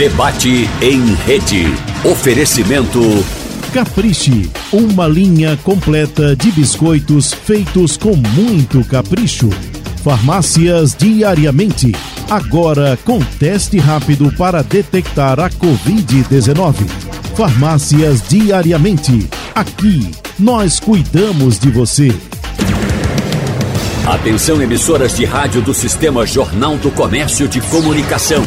Debate em rede. Oferecimento. Capriche, uma linha completa de biscoitos feitos com muito capricho. Farmácias diariamente. Agora com teste rápido para detectar a Covid-19. Farmácias diariamente. Aqui, nós cuidamos de você. Atenção, emissoras de rádio do Sistema Jornal do Comércio de Comunicação.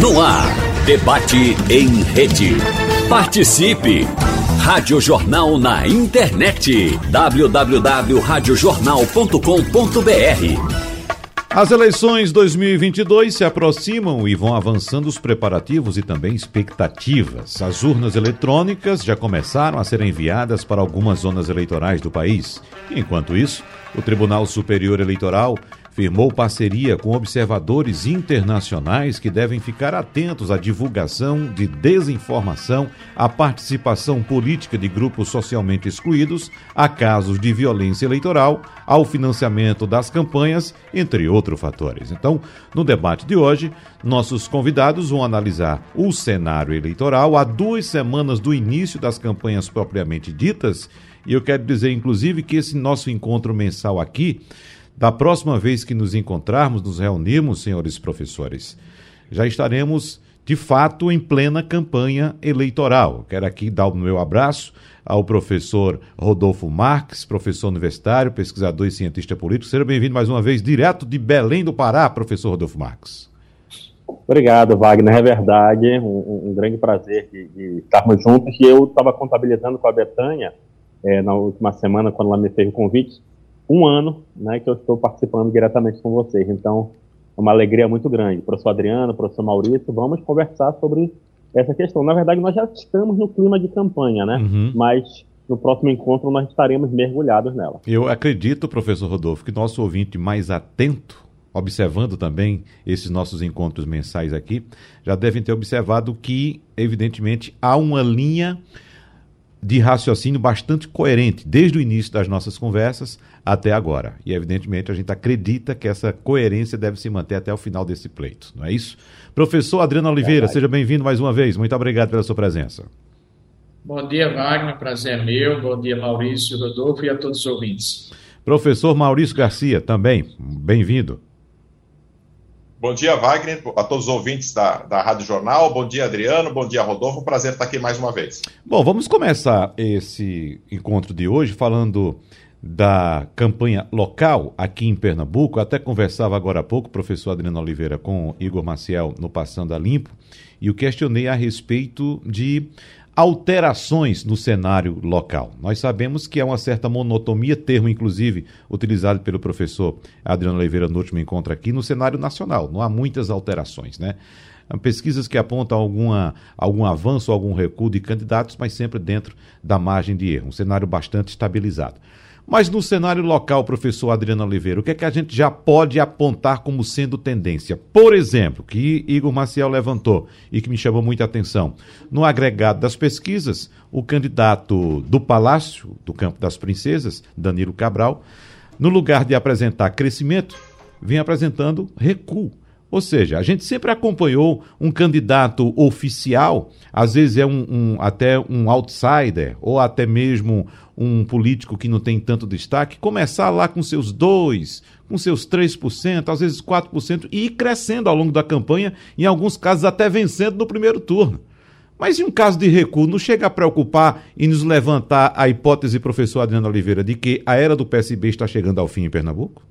No ar, debate em rede. Participe! Rádio Jornal na internet. www.radiojornal.com.br as eleições 2022 se aproximam e vão avançando os preparativos e também expectativas. As urnas eletrônicas já começaram a ser enviadas para algumas zonas eleitorais do país. Enquanto isso, o Tribunal Superior Eleitoral firmou parceria com observadores internacionais que devem ficar atentos à divulgação de desinformação, à participação política de grupos socialmente excluídos, a casos de violência eleitoral, ao financiamento das campanhas, entre outros fatores. Então, no debate de hoje, nossos convidados vão analisar o cenário eleitoral há duas semanas do início das campanhas propriamente ditas. E eu quero dizer, inclusive, que esse nosso encontro mensal aqui da próxima vez que nos encontrarmos, nos reunirmos, senhores professores, já estaremos de fato em plena campanha eleitoral. Quero aqui dar o meu abraço ao professor Rodolfo Marques, professor universitário, pesquisador e cientista político. Seja bem-vindo mais uma vez, direto de Belém do Pará, professor Rodolfo Marques. Obrigado, Wagner. É verdade, um, um grande prazer de, de, estarmos juntos. E eu estava contabilizando com a Betânia é, na última semana, quando ela me fez o convite, um ano né, que eu estou participando diretamente com vocês. Então, é uma alegria muito grande. Professor Adriano, professor Maurício, vamos conversar sobre essa questão. Na verdade, nós já estamos no clima de campanha, né? Uhum. Mas no próximo encontro nós estaremos mergulhados nela. Eu acredito, professor Rodolfo, que nosso ouvinte mais atento, observando também esses nossos encontros mensais aqui, já devem ter observado que, evidentemente, há uma linha de raciocínio bastante coerente desde o início das nossas conversas até agora. E, evidentemente, a gente acredita que essa coerência deve se manter até o final desse pleito, não é isso? Professor Adriano Oliveira, é seja bem-vindo mais uma vez. Muito obrigado pela sua presença. Bom dia, Wagner. Prazer é meu. Bom dia, Maurício, Rodolfo e a todos os ouvintes. Professor Maurício Garcia, também. Bem-vindo. Bom dia, Wagner, a todos os ouvintes da, da Rádio Jornal. Bom dia, Adriano. Bom dia, Rodolfo. Prazer estar aqui mais uma vez. Bom, vamos começar esse encontro de hoje falando da campanha local aqui em Pernambuco. Eu até conversava agora há pouco, professor Adriano Oliveira, com Igor Maciel no Passando a Limpo, e o questionei a respeito de alterações no cenário local. Nós sabemos que há uma certa monotonia, termo inclusive utilizado pelo professor Adriano Oliveira no último encontro aqui, no cenário nacional. Não há muitas alterações, né? Pesquisas que apontam alguma, algum avanço, algum recuo de candidatos, mas sempre dentro da margem de erro. Um cenário bastante estabilizado. Mas no cenário local, professor Adriano Oliveira, o que é que a gente já pode apontar como sendo tendência? Por exemplo, que Igor Maciel levantou e que me chamou muita atenção. No agregado das pesquisas, o candidato do Palácio, do Campo das Princesas, Danilo Cabral, no lugar de apresentar crescimento, vem apresentando recuo. Ou seja, a gente sempre acompanhou um candidato oficial, às vezes é um, um, até um outsider, ou até mesmo um político que não tem tanto destaque, começar lá com seus 2%, com seus 3%, às vezes 4%, e ir crescendo ao longo da campanha, em alguns casos até vencendo no primeiro turno. Mas em um caso de recuo, não chega a preocupar e nos levantar a hipótese, professor Adriano Oliveira, de que a era do PSB está chegando ao fim em Pernambuco?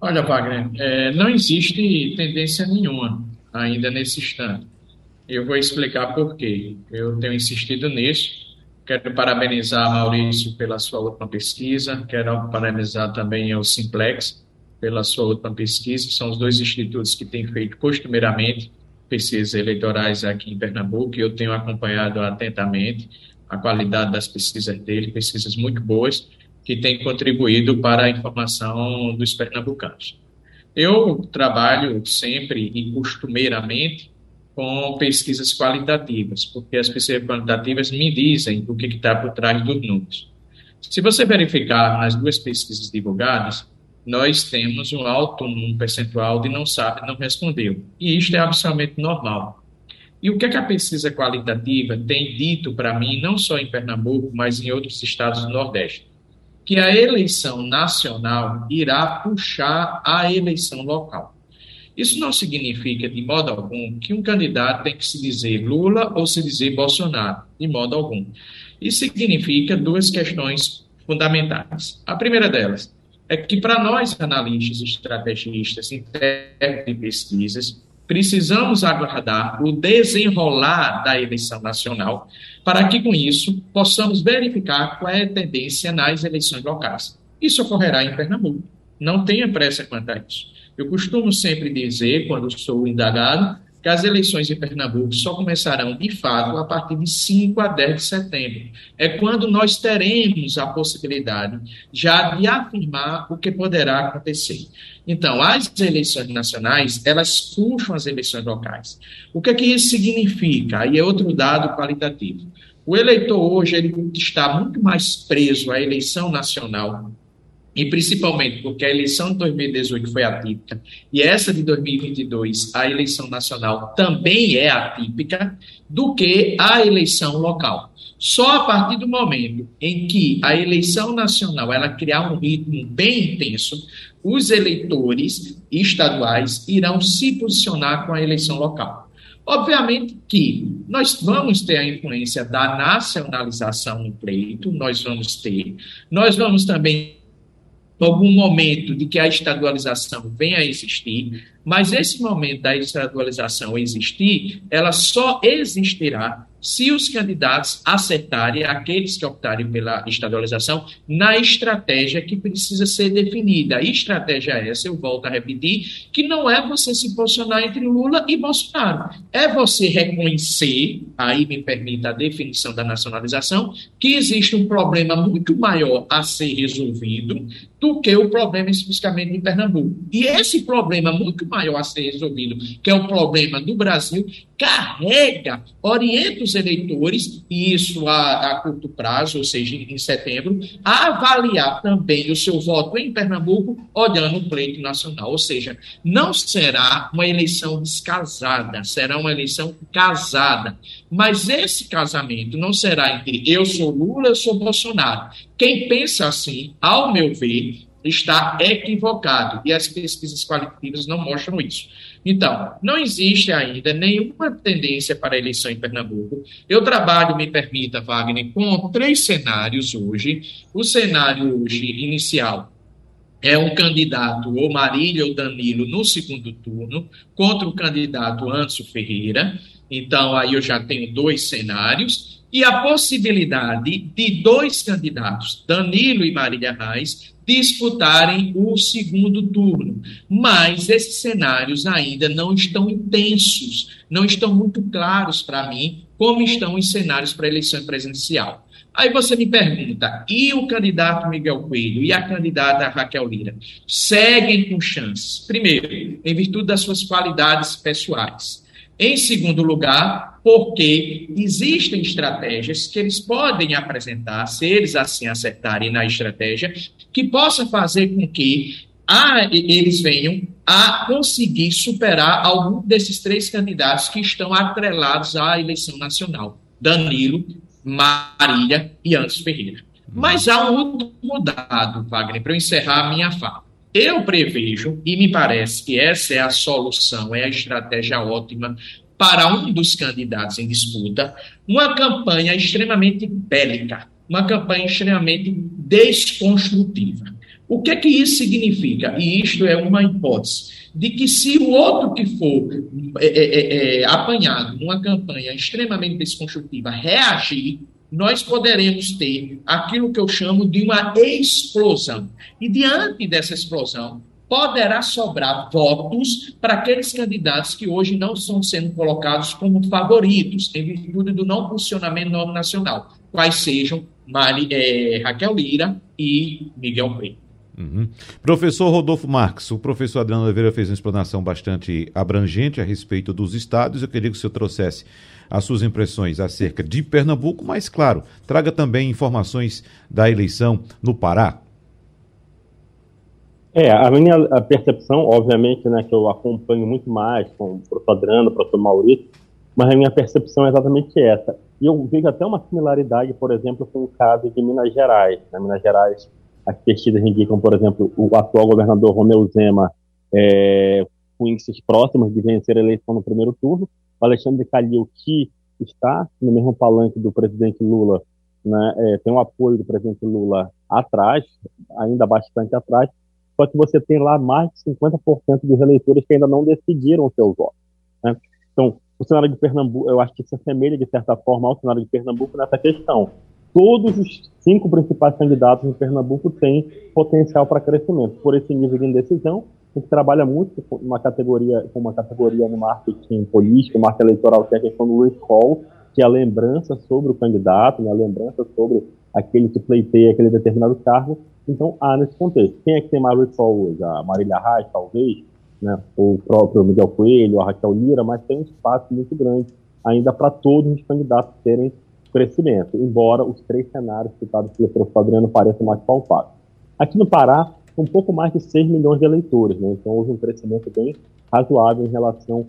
Olha, Wagner, é, não existe tendência nenhuma ainda nesse instante. Eu vou explicar por quê. Eu tenho insistido nisso. Quero parabenizar Maurício pela sua última pesquisa, quero parabenizar também o Simplex pela sua última pesquisa. São os dois institutos que têm feito costumeiramente pesquisas eleitorais aqui em Pernambuco e eu tenho acompanhado atentamente a qualidade das pesquisas dele, pesquisas muito boas que tem contribuído para a informação dos pernambucanos. Eu trabalho sempre e costumeiramente com pesquisas qualitativas, porque as pesquisas qualitativas me dizem o que está por trás dos números. Se você verificar nas duas pesquisas divulgadas, nós temos um alto um percentual de não sabe, não respondeu. E isto é absolutamente normal. E o que, é que a pesquisa qualitativa tem dito para mim, não só em Pernambuco, mas em outros estados do Nordeste? Que a eleição nacional irá puxar a eleição local. Isso não significa, de modo algum, que um candidato tem que se dizer Lula ou se dizer Bolsonaro, de modo algum. Isso significa duas questões fundamentais. A primeira delas é que, para nós, analistas, estrategistas, em termos de pesquisas, precisamos aguardar o desenrolar da eleição nacional para que, com isso, possamos verificar qual é a tendência nas eleições locais. Isso ocorrerá em Pernambuco. Não tenha pressa quanto a isso. Eu costumo sempre dizer, quando sou indagado, que as eleições em Pernambuco só começarão de fato a partir de 5 a 10 de setembro. É quando nós teremos a possibilidade já de afirmar o que poderá acontecer. Então, as eleições nacionais, elas puxam as eleições locais. O que é que isso significa? Aí é outro dado qualitativo. O eleitor hoje ele está muito mais preso à eleição nacional e principalmente porque a eleição de 2018 foi atípica, e essa de 2022, a eleição nacional, também é atípica, do que a eleição local. Só a partir do momento em que a eleição nacional ela criar um ritmo bem intenso, os eleitores estaduais irão se posicionar com a eleição local. Obviamente que nós vamos ter a influência da nacionalização no pleito, nós vamos ter, nós vamos também algum momento de que a estadualização venha a existir, mas esse momento da estadualização existir, ela só existirá se os candidatos acertarem, aqueles que optarem pela estadualização, na estratégia que precisa ser definida. A estratégia é essa, eu volto a repetir, que não é você se posicionar entre Lula e Bolsonaro. É você reconhecer, aí me permita a definição da nacionalização, que existe um problema muito maior a ser resolvido do que o problema especificamente em Pernambuco. E esse problema muito maior a ser resolvido, que é o problema do Brasil, carrega, orienta os eleitores, e isso a, a, curto prazo, ou seja, em setembro, a avaliar também o seu voto em Pernambuco, olhando o pleito nacional. Ou seja, não será uma eleição descasada, será uma eleição casada. Mas esse casamento não será entre eu sou Lula, eu sou Bolsonaro. Quem pensa assim, ao meu ver, está equivocado e as pesquisas qualitativas não mostram isso. Então, não existe ainda nenhuma tendência para a eleição em Pernambuco. Eu trabalho, me permita, Wagner, com três cenários hoje. O cenário hoje inicial é um candidato, ou Marília ou Danilo, no segundo turno, contra o candidato Anso Ferreira. Então, aí eu já tenho dois cenários. E a possibilidade de dois candidatos, Danilo e Marília Reis, disputarem o segundo turno. Mas esses cenários ainda não estão intensos, não estão muito claros para mim, como estão os cenários para a eleição presidencial. Aí você me pergunta, e o candidato Miguel Coelho e a candidata Raquel Lira seguem com chances? Primeiro, em virtude das suas qualidades pessoais. Em segundo lugar, porque existem estratégias que eles podem apresentar, se eles assim acertarem na estratégia, que possa fazer com que a, eles venham a conseguir superar algum desses três candidatos que estão atrelados à eleição nacional: Danilo, Marília e Anderson Ferreira. Mas há um outro dado, Wagner, para eu encerrar a minha fala. Eu prevejo, e me parece que essa é a solução, é a estratégia ótima para um dos candidatos em disputa, uma campanha extremamente bélica, uma campanha extremamente desconstrutiva. O que é que isso significa? E isto é uma hipótese de que se o outro que for é, é, é, é apanhado numa campanha extremamente desconstrutiva reagir, nós poderemos ter aquilo que eu chamo de uma explosão. E diante dessa explosão, poderá sobrar votos para aqueles candidatos que hoje não estão sendo colocados como favoritos, em virtude do não funcionamento do nacional, quais sejam Mari, é, Raquel Lira e Miguel Coelho. Uhum. Professor Rodolfo Marques, o professor Adriano Oliveira fez uma explanação bastante abrangente a respeito dos estados. Eu queria que o senhor trouxesse as suas impressões acerca de Pernambuco, mas, claro, traga também informações da eleição no Pará. É, a minha a percepção, obviamente, né, que eu acompanho muito mais com o professor Adriano, o professor Maurício, mas a minha percepção é exatamente essa. E eu vejo até uma similaridade, por exemplo, com o caso de Minas Gerais. Na né? Minas Gerais, as pesquisas indicam, por exemplo, o atual governador Romeu Zema é, com índices próximos de vencer a eleição no primeiro turno. O Alexandre Calil, que está no mesmo palanque do presidente Lula, né, é, tem o apoio do presidente Lula atrás, ainda bastante atrás, só que você tem lá mais de 50% dos eleitores que ainda não decidiram o seu voto. Né? Então, o cenário de Pernambuco, eu acho que se assemelha, de certa forma, ao cenário de Pernambuco nessa questão. Todos os cinco principais candidatos em Pernambuco têm potencial para crescimento. Por esse nível de indecisão, gente trabalha muito com uma categoria, com uma categoria no marketing político, marketing eleitoral, que é a questão do recall, que é a lembrança sobre o candidato, né, a lembrança sobre aquele que pleiteia aquele determinado cargo. Então, há nesse contexto. Quem é que tem mais recall hoje? A Marília Reis, talvez, né, o próprio Miguel Coelho, a Raquel Lira, mas tem um espaço muito grande ainda para todos os candidatos terem crescimento, embora os três cenários citados pelo professor Adriano pareçam mais palpáveis. Aqui no Pará, um pouco mais de 6 milhões de eleitores, né, então houve um crescimento bem razoável em relação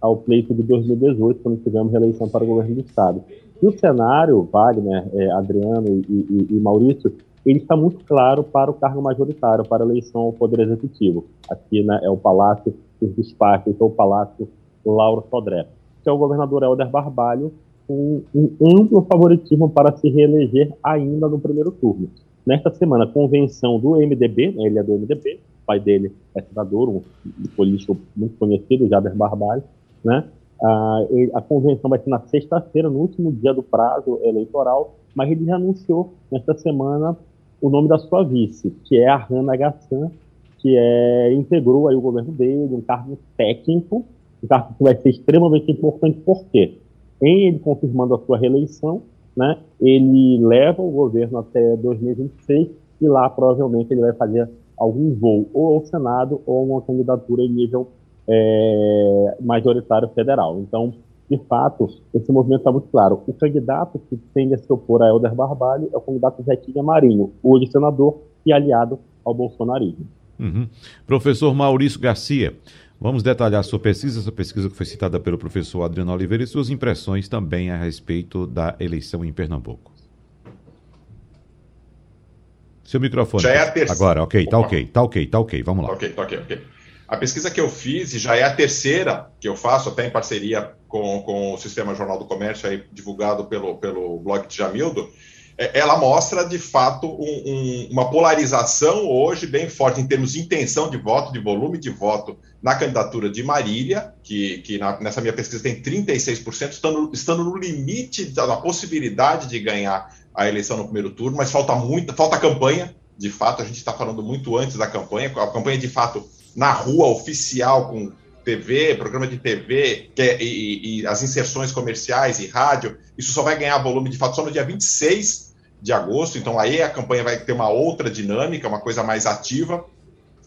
ao pleito de 2018, quando tivemos eleição para o governo do Estado. E o cenário, Wagner, é, Adriano e, e, e Maurício, ele está muito claro para o cargo majoritário, para a eleição ao Poder Executivo. Aqui né, é o Palácio dos Despachos, ou o Palácio Lauro Sodré, que é o governador Helder Barbalho, com um amplo favoritismo para se reeleger ainda no primeiro turno. Nesta semana, convenção do MDB, né, ele é do MDB, o pai dele é senador, um político muito conhecido, Jader Barbalho, né? A, a convenção vai ser na sexta-feira, no último dia do prazo eleitoral, mas ele já anunciou nesta semana o nome da sua vice, que é a Hannah Gassan, que é, integrou aí o governo dele, um cargo técnico, um cargo que vai ser extremamente importante, porque em ele confirmando a sua reeleição, né, ele leva o governo até 2026 e lá provavelmente ele vai fazer algum voo ou ao Senado ou uma candidatura em nível é, majoritário federal. Então, de fato, esse movimento está muito claro. O candidato que tende a se opor a Helder Barbalho é o candidato Zequinha Marinho, hoje senador e aliado ao bolsonarismo. Uhum. Professor Maurício Garcia, vamos detalhar sua pesquisa, essa pesquisa que foi citada pelo professor Adriano Oliveira e suas impressões também a respeito da eleição em Pernambuco. Seu microfone. Já é a terceira. Agora, ok, tá ok, tá ok, tá ok, vamos lá. Ok, tá ok, ok. A pesquisa que eu fiz, e já é a terceira que eu faço, até em parceria com, com o Sistema Jornal do Comércio, aí, divulgado pelo, pelo blog de Jamildo, ela mostra, de fato, um, um, uma polarização hoje bem forte em termos de intenção de voto, de volume de voto na candidatura de Marília, que, que na, nessa minha pesquisa tem 36%, estando, estando no limite da, da possibilidade de ganhar a eleição no primeiro turno, mas falta muito, falta campanha, de fato, a gente está falando muito antes da campanha, a campanha de fato na rua oficial com TV, programa de TV é, e, e, as inserções comerciais e rádio, isso só vai ganhar volume de fato só no dia 26 de agosto, então aí a campanha vai ter uma outra dinâmica, uma coisa mais ativa,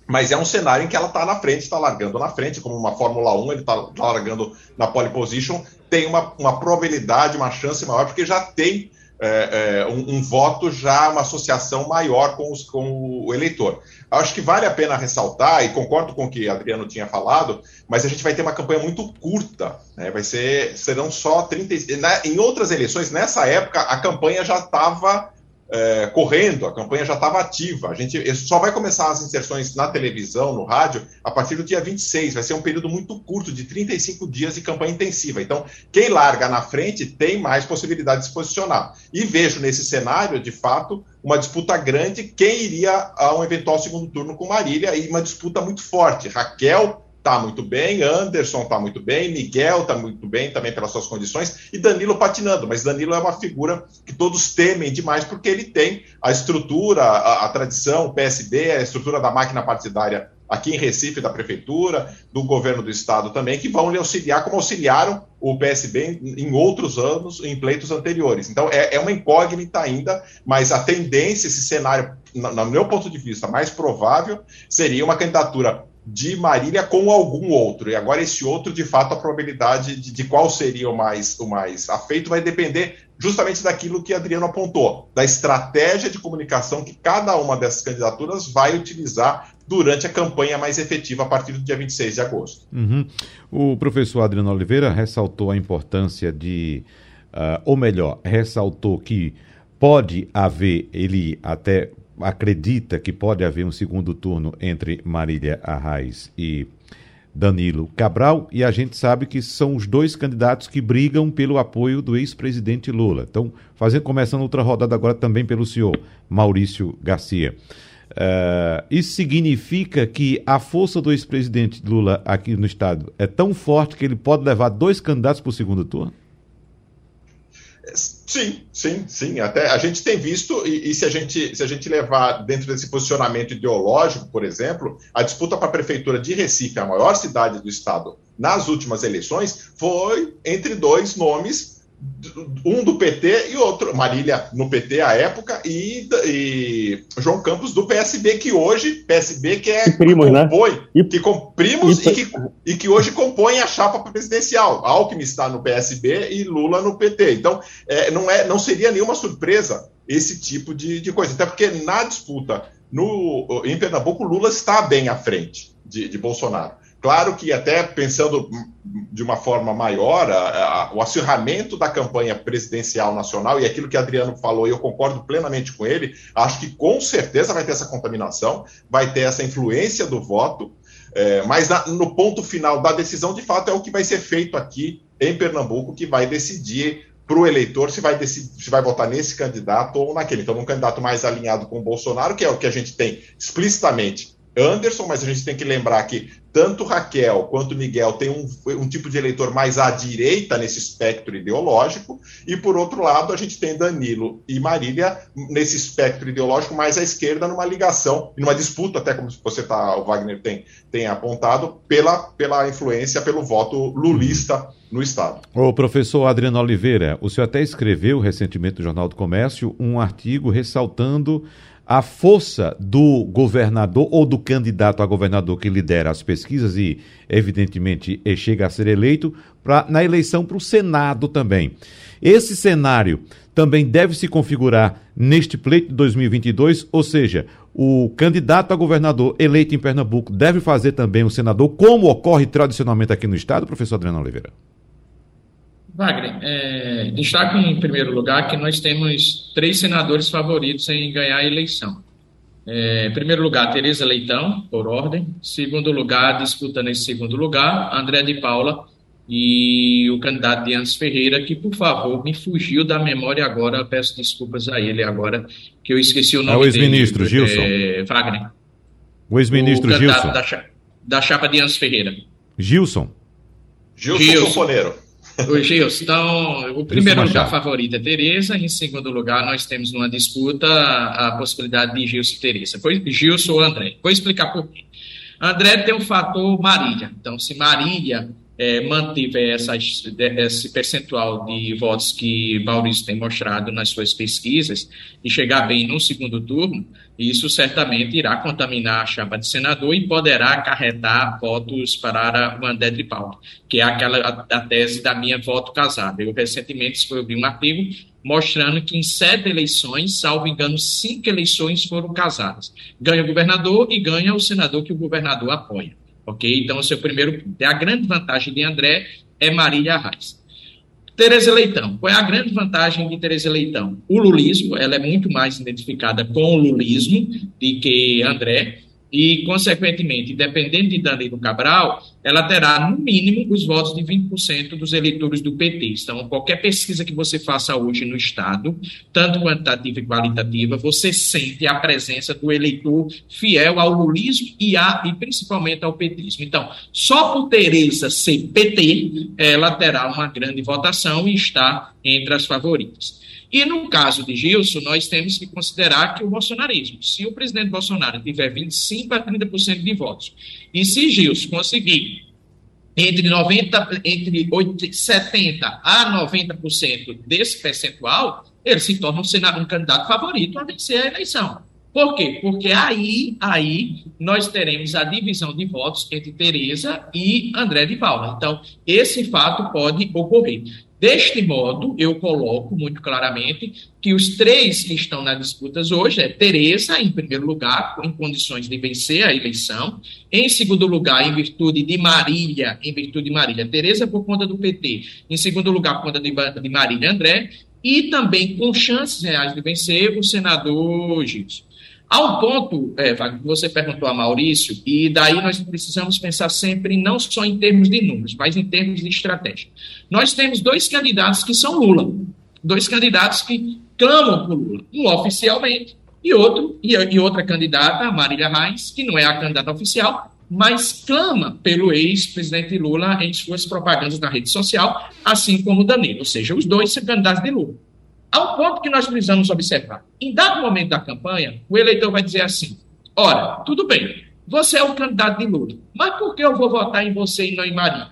mas é um cenário em que ela está na frente, está largando na frente, como uma Fórmula 1, ele está largando na pole position, tem uma, uma probabilidade, uma chance maior, porque já tem é, é, um, um, voto já, uma associação maior com, os, com o eleitor. Acho que vale a pena ressaltar, e concordo com o que Adriano tinha falado, mas a gente vai ter uma campanha muito curta, né? vai ser, serão só 30. Né? Em outras eleições, nessa época, a campanha já estava é, correndo, a campanha já estava ativa. A gente só vai começar as inserções na televisão, no rádio, a partir do dia 26. Vai ser um período muito curto, de 35 dias de campanha intensiva. Então, quem larga na frente tem mais possibilidade de se posicionar. E vejo nesse cenário, de fato, uma disputa grande. Quem iria a um eventual segundo turno com Marília e uma disputa muito forte. Raquel está muito bem, Anderson está muito bem, Miguel está muito bem também pelas suas condições, e Danilo patinando. Mas Danilo é uma figura que todos temem demais, porque ele tem a estrutura, a, a tradição, o PSB, a estrutura da máquina partidária aqui em Recife, da Prefeitura, do governo do Estado também, que vão lhe auxiliar, como auxiliaram o PSB em, em outros anos, em pleitos anteriores. Então, é, é, uma incógnita ainda, mas a tendência, esse cenário, no, no meu ponto de vista, mais provável, seria uma candidatura de Marília com algum outro. E agora, esse outro, de fato, a probabilidade de, de qual seria o mais, o mais afeito vai depender justamente daquilo que Adriano apontou, da estratégia de comunicação que cada uma dessas candidaturas vai utilizar durante a campanha mais efetiva a partir do dia 26 de agosto. Uhum. O professor Adriano Oliveira ressaltou a importância de, uh, ou melhor, ressaltou que pode haver, ele até acredita que pode haver um segundo turno entre Marília Arraes e Danilo Cabral, e a gente sabe que são os dois candidatos que brigam pelo apoio do ex-presidente Lula. Então, fazendo, começando outra rodada agora também pelo senhor Maurício Garcia. Uh, isso significa que a força do ex-presidente Lula aqui no estado é tão forte que ele pode levar dois candidatos para o segundo turno? Sim, sim, sim. Até a gente tem visto, e, e, se, a gente, se a gente levar dentro desse posicionamento ideológico, por exemplo, a disputa para a prefeitura de Recife, a maior cidade do estado, nas últimas eleições, foi entre dois nomes um do PT e outro, Marília no PT à época, e, e João Campos do PSB, que hoje, PSB que é que primos, que né? compõe, né? e, que com, primos e, e, que, e que hoje compõe a chapa presidencial. Alckmin está no PSB e Lula no PT. Então, é, não, é, não seria nenhuma surpresa esse tipo de, de coisa, até porque na disputa no, em Pernambuco, Lula está bem à frente de, de Bolsonaro. Claro que, até pensando de uma forma maior, a, a, o acirramento da campanha presidencial nacional e aquilo que Adriano falou, e eu concordo plenamente com ele, acho que com certeza vai ter essa contaminação, vai ter essa influência do voto, é, mas na, no ponto final da decisão, de fato, é o que vai ser feito aqui em Pernambuco, que vai decidir para o eleitor se vai, decidir, se vai votar nesse candidato ou naquele. Então, um candidato mais alinhado com o Bolsonaro, que é o que a gente tem explicitamente Anderson, mas a gente tem que lembrar que tanto Raquel quanto Miguel têm um, um, tipo de eleitor mais à direita nesse espectro ideológico, e por outro lado, a gente tem Danilo e Marília nesse espectro ideológico mais à esquerda, numa ligação, numa disputa, até como você tá, o Wagner tem, tem apontado, pela, pela influência, pelo voto lulista no Estado. O professor Adriano Oliveira, o senhor até escreveu recentemente no Jornal do Comércio um artigo ressaltando a força do governador ou do candidato a governador que lidera as pesquisas e, evidentemente, chega a ser eleito pra, na eleição para o Senado também. Esse cenário também deve se configurar neste pleito de 2022, ou seja, o candidato a governador eleito em Pernambuco deve fazer também o senador, como ocorre tradicionalmente aqui no estado, professor Adriano Oliveira? Wagner, é, destaco em primeiro lugar que nós temos três senadores favoritos em ganhar a eleição. É, em primeiro lugar, Tereza Leitão, por ordem. Segundo lugar, disputa nesse segundo lugar, André de Paula e o candidato Dias Ferreira, que, por favor, me fugiu da memória agora, peço desculpas a ele agora, que eu esqueci o nome dele. É o ex-ministro, Gilson. É, Wagner. O ex-ministro Gilson. Da, da chapa Dias Ferreira. Gilson. Gilson, Gilson. O Gilson, então, o primeiro lugar favorito é Tereza, em segundo lugar nós temos numa disputa a possibilidade de Gilson e Tereza. Foi Gilson ou André. Vou explicar por quê. André tem o fator Marília. Então, se Marília é, mantiver essa, esse percentual de votos que Maurício tem mostrado nas suas pesquisas e chegar bem no segundo turno, isso certamente irá contaminar a chapa de senador e poderá acarretar votos para o André de Paula, que é aquela a, a, tese da minha voto casado. Eu recentemente escrevi um artigo mostrando que em sete eleições, salvo engano, cinco eleições foram casadas. Ganha o governador e ganha o senador que o governador apoia. Ok? Então, o seu primeiro ponto. a grande vantagem de André é Marília Arraes. Tereza Leitão. Qual é a grande vantagem de Tereza Leitão? O lulismo, ela é muito mais identificada com o lulismo do que André e, consequentemente, dependendo de Danilo Cabral, ela terá, no mínimo, os votos de 20% dos eleitores do PT. Então, qualquer pesquisa que você faça hoje no Estado, tanto quantitativa e qualitativa, você sente a presença do eleitor fiel ao lulismo e, a, e principalmente ao petismo. Então, só por Tereza ser PT, ela terá uma grande votação e está entre as favoritas. E no caso de Gilson, nós temos que considerar que o bolsonarismo, se o presidente Bolsonaro tiver 25% a 30% de votos, e se Gilson conseguir entre 90, entre 80, 70 a 90% desse percentual, ele se torna um, um candidato favorito a vencer a eleição. Por quê? Porque aí, aí nós teremos a divisão de votos entre Tereza e André de Paula. Então, esse fato pode ocorrer. Deste modo, eu coloco muito claramente que os três que estão nas disputas hoje é Tereza, em primeiro lugar, em condições de vencer a eleição. Em segundo lugar, em virtude de Marília, em virtude de Marília, Tereza por conta do PT. Em segundo lugar, por conta de, de Marília André. E também com chances reais de vencer o senador Gilson. Há um ponto, é, que você perguntou a Maurício, e daí nós precisamos pensar sempre não só em termos de números, mas em termos de estratégia. Nós temos dois candidatos que são Lula, dois candidatos que clamam por Lula, um oficialmente e outro e, e outra candidata, a Marília Reis, que não é a candidata oficial, mas clama pelo ex-presidente Lula em suas propagandas na rede social, assim como Danilo, ou seja, os dois são candidatos de Lula. Há um ponto que nós precisamos observar. Em dado momento da campanha, o eleitor vai dizer assim: ora, tudo bem, você é o candidato de Lula, mas por que eu vou votar em você e não em Maria?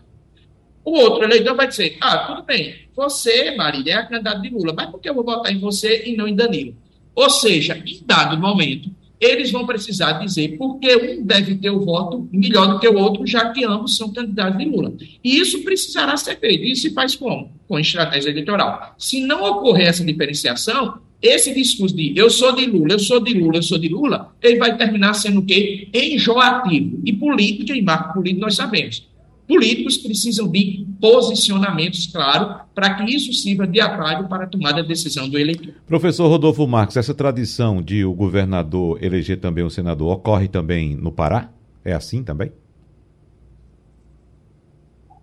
O outro eleitor vai dizer: ah, tudo bem, você, Marília, é a candidata de Lula, mas por que eu vou votar em você e não em Danilo? Ou seja, em dado momento, eles vão precisar dizer por que um deve ter o voto melhor do que o outro, já que ambos são candidatos de Lula. E isso precisará ser feito. E se faz como? Com estratégia eleitoral. Se não ocorrer essa diferenciação, esse discurso de eu sou de Lula, eu sou de Lula, eu sou de Lula, ele vai terminar sendo o quê? Enjoativo. E política, e marco político, nós sabemos. Políticos precisam de posicionamentos claros para que isso sirva de atalho para a tomada de decisão do eleitor. Professor Rodolfo Marques, essa tradição de o governador eleger também o senador ocorre também no Pará? É assim também?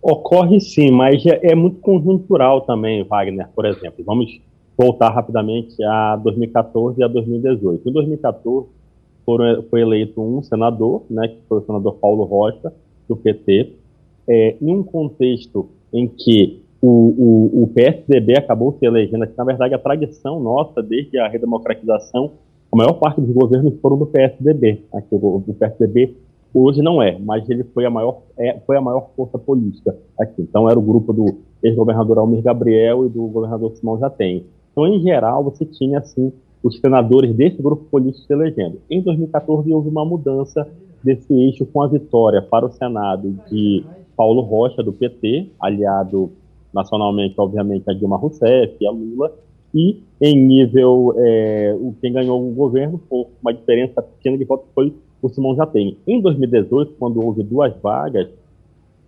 Ocorre sim, mas é, é muito conjuntural também, Wagner, por exemplo. Vamos voltar rapidamente a 2014 e a 2018. Em 2014, foram, foi eleito um senador, né, que foi o senador Paulo Rocha, do PT, é, em um contexto em que o, o, o, PSDB acabou se elegendo, que na verdade a tradição nossa, desde a redemocratização, a maior parte dos governos foram do PSDB. Aqui, o, o PSDB hoje não é, mas ele foi a maior, é, foi a maior força política aqui. Então era o grupo do ex-governador Almir Gabriel e do governador Simão Jatém. Então, em geral, você tinha, assim, os senadores desse grupo político se elegendo. Em 2014, houve uma mudança desse eixo com a vitória para o Senado de Paulo Rocha, do PT, aliado nacionalmente, obviamente, a Dilma Rousseff e a Lula, e em nível, é, quem ganhou o governo, por uma diferença pequena de votos, foi o Simão Jatém. Em 2018, quando houve duas vagas,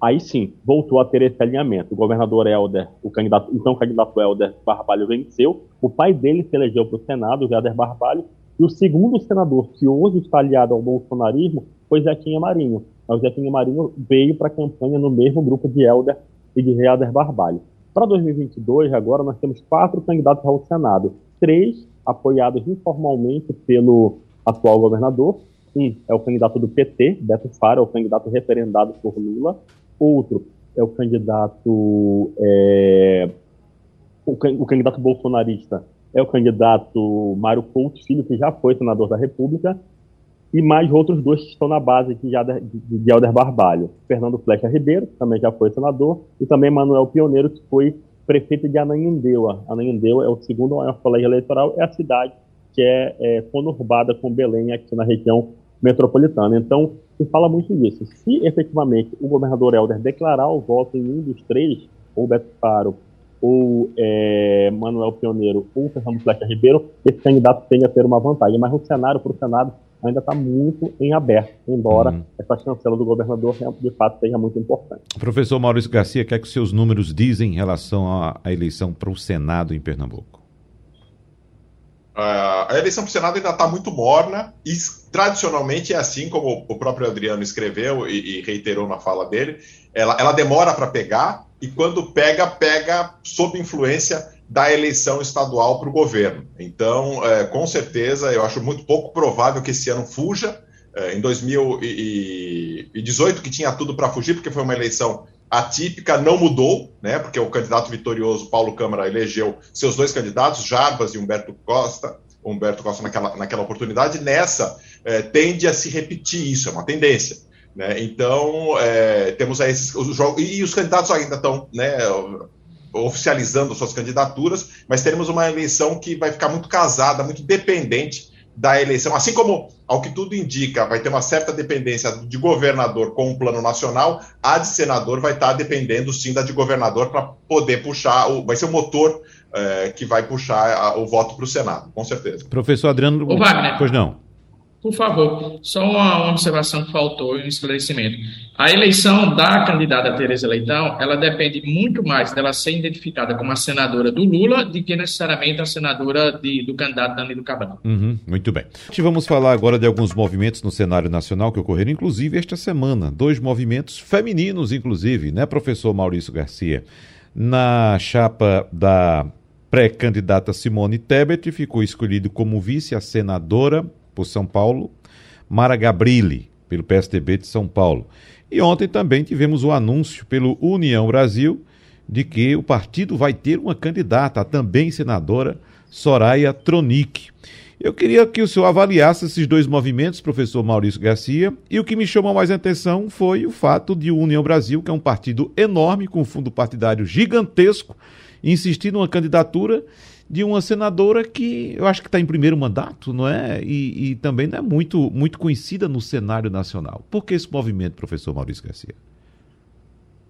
aí sim, voltou a ter esse alinhamento. O governador Helder, o candidato, então o candidato Helder Barbalho venceu, o pai dele se elegeu para o Senado, o Helder Barbalho, e o segundo senador que hoje está aliado ao bolsonarismo foi Zequinha Marinho. O Zequinha Marinho veio para a campanha no mesmo grupo de Helder e de Helder Barbalho. Para 2022, agora, nós temos quatro candidatos ao Senado. Três apoiados informalmente pelo atual governador. Um é o candidato do PT, Beto Fara, é o candidato referendado por Lula. Outro é o candidato... É, o, o candidato bolsonarista é o candidato Mário Couto Filho, que já foi senador da República e mais outros dois que estão na base de, de, de Helder Barbalho. Fernando Flecha Ribeiro, que também já foi senador, e também Manuel Pioneiro, que foi prefeito de Ananindeua. Ananindeua é o segundo maior colégio eleitoral, é a cidade que é, é conurbada com Belém, aqui na região metropolitana. Então, se fala muito disso. Se efetivamente o governador Helder declarar o voto em um dos três, ou Beto Faro, ou é, Manuel Pioneiro, ou Fernando Flecha Ribeiro, esse candidato tenha a ter uma vantagem. Mas o cenário para o Senado ainda está muito em aberto, embora uhum. essa chancela do governador de fato seja muito importante. Professor Maurício Garcia, o que é que os seus números dizem em relação à, à eleição para o Senado em Pernambuco? Uh, a eleição para o Senado ainda está muito morna e tradicionalmente é assim, como o próprio Adriano escreveu e, e reiterou na fala dele, ela, ela demora para pegar e quando pega, pega sob influência da eleição estadual para o governo. Então, é, com certeza, eu acho muito pouco provável que esse ano fuja. É, em 2018, que tinha tudo para fugir, porque foi uma eleição atípica, não mudou, né? Porque o candidato vitorioso, Paulo Câmara, elegeu seus dois candidatos, Jarbas e Humberto Costa. Humberto Costa naquela, naquela oportunidade. Nessa, é, tende a se repetir isso, é uma tendência. Né? Então, é, temos aí esses os jogos. E os candidatos ainda estão né, oficializando suas candidaturas, mas teremos uma eleição que vai ficar muito casada, muito dependente da eleição, assim como, ao que tudo indica, vai ter uma certa dependência de governador com o plano nacional, a de senador vai estar dependendo sim da de governador para poder puxar, o, vai ser o motor é, que vai puxar a, o voto para o Senado, com certeza. Professor Adriano, Ô, Wagner, pois não. Por favor, só uma observação que faltou e um esclarecimento. A eleição da candidata Tereza Leitão, ela depende muito mais dela ser identificada como a senadora do Lula do que necessariamente a senadora de, do candidato Danilo Cabral. Uhum, muito bem. Vamos falar agora de alguns movimentos no cenário nacional que ocorreram, inclusive, esta semana. Dois movimentos femininos, inclusive, né, professor Maurício Garcia? Na chapa da pré-candidata Simone Tebet, ficou escolhido como vice a senadora por São Paulo, Mara Gabrilli, pelo PSDB de São Paulo. E ontem também tivemos o anúncio pelo União Brasil de que o partido vai ter uma candidata, também senadora Soraya Tronic. Eu queria que o senhor avaliasse esses dois movimentos, professor Maurício Garcia, e o que me chamou mais atenção foi o fato de o União Brasil, que é um partido enorme, com fundo partidário gigantesco, insistir numa candidatura de uma senadora que eu acho que está em primeiro mandato, não é? E, e, também não é muito, muito conhecida no cenário nacional. Por que esse movimento, professor Maurício Garcia?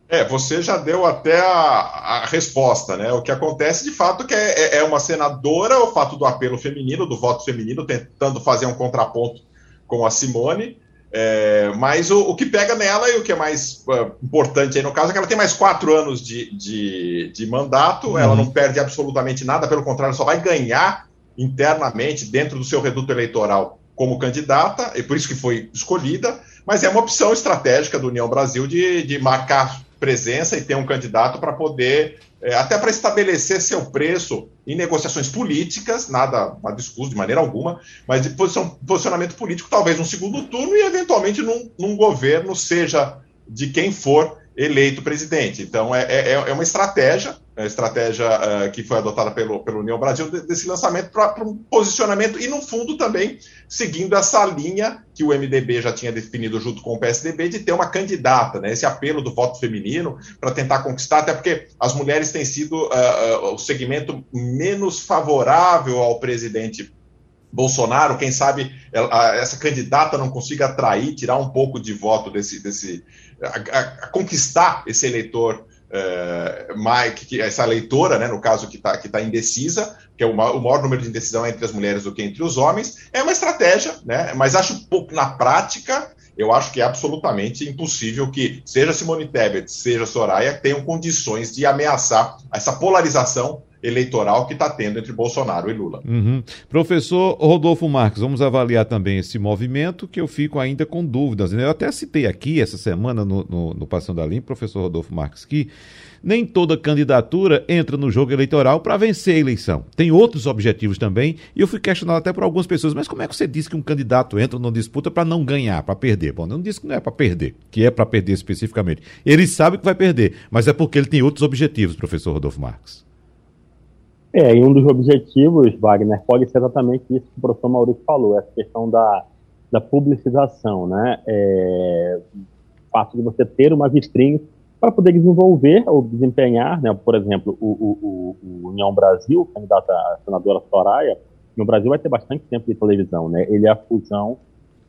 É, você já deu até a, a resposta, né? O que acontece de fato que é, é, é uma senadora, o fato do apelo feminino, do voto feminino, tentando fazer um contraponto com a Simone. É, mas o, o, que pega nela e o que é mais uh, importante aí no caso é que ela tem mais quatro anos de, de, de mandato, uhum. ela não perde absolutamente nada, pelo contrário, só vai ganhar internamente dentro do seu reduto eleitoral como candidata, e por isso que foi escolhida, mas é uma opção estratégica do União Brasil de, de marcar presença e ter um candidato para poder, é, até para estabelecer seu preço em negociações políticas, nada a discurso de maneira alguma, mas de posição, posicionamento político, talvez no segundo turno e eventualmente num, num governo, seja de quem for eleito presidente. Então é, é, é uma estratégia a estratégia uh, que foi adotada pelo, pelo União Brasil desse lançamento para um posicionamento e, no fundo, também seguindo essa linha que o MDB já tinha definido junto com o PSDB de ter uma candidata, né, esse apelo do voto feminino para tentar conquistar, até porque as mulheres têm sido uh, uh, o segmento menos favorável ao presidente Bolsonaro, quem sabe essa candidata não consiga atrair, tirar um pouco de voto desse, desse a, a, a conquistar esse eleitor é, que, essa leitora, né, no caso que está que tá indecisa, que é o maior, o maior, número de indecisão entre as mulheres do que entre os homens, é uma estratégia, né, mas acho pouco na prática, eu acho que é absolutamente impossível que seja Simone Tebet, seja Soraya, tenham condições de ameaçar essa polarização eleitoral que está tendo entre Bolsonaro e Lula. Uhum. Professor Rodolfo Marques, vamos avaliar também esse movimento que eu fico ainda com dúvidas. Eu até citei aqui essa semana no, no, no Passando a professor Rodolfo Marques, que nem toda candidatura entra no jogo eleitoral para vencer a eleição. Tem outros objetivos também, e eu fui questionado até por algumas pessoas, mas como é que você diz que um candidato entra numa disputa para não ganhar, para perder? Bom, não disse que não é para perder, que é para perder especificamente. Ele sabe que vai perder, mas é porque ele tem outros objetivos, professor Rodolfo Marques. É, e um dos objetivos, Wagner, pode ser exatamente isso que o professor Maurício falou, essa questão da, da publicização, né? É, o fato de você ter uma vitrine para poder desenvolver ou desempenhar, né? Por exemplo, o, o, o União Brasil, candidato a senadora Soraya, no Brasil vai ter bastante tempo de televisão, né? Ele é a fusão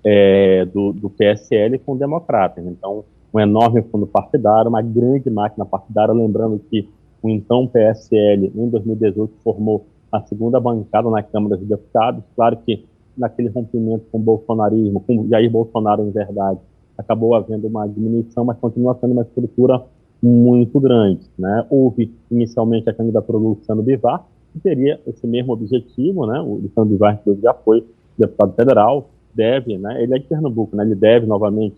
é, do, do PSL com o Democratas. Então, um enorme fundo partidário, uma grande máquina partidária, lembrando que o então PSL, em 2018, formou a segunda bancada na Câmara dos Deputados. Claro que naquele rompimento com o bolsonarismo, com Jair Bolsonaro, em verdade, acabou havendo uma diminuição, mas continua sendo uma estrutura muito grande. Né? Houve inicialmente a candidatura do Luciano Bivar, que teria esse mesmo objetivo, né? o Luciano Bivar, já foi deputado federal, deve, né? ele é de Pernambuco, né? ele deve novamente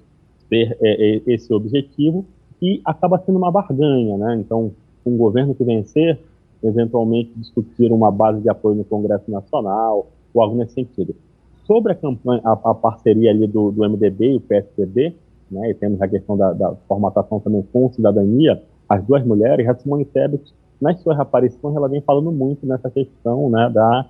ter é, é, esse objetivo e acaba sendo uma barganha. Né? Então, um governo que vencer, eventualmente discutir uma base de apoio no Congresso Nacional, ou algo nesse sentido. Sobre a campanha, a, a parceria ali do, do, MDB e o PSDB, né, e temos a questão da, da, formatação também com cidadania, as duas mulheres, a Simone Tebet, nas suas aparições, ela vem falando muito nessa questão né, da,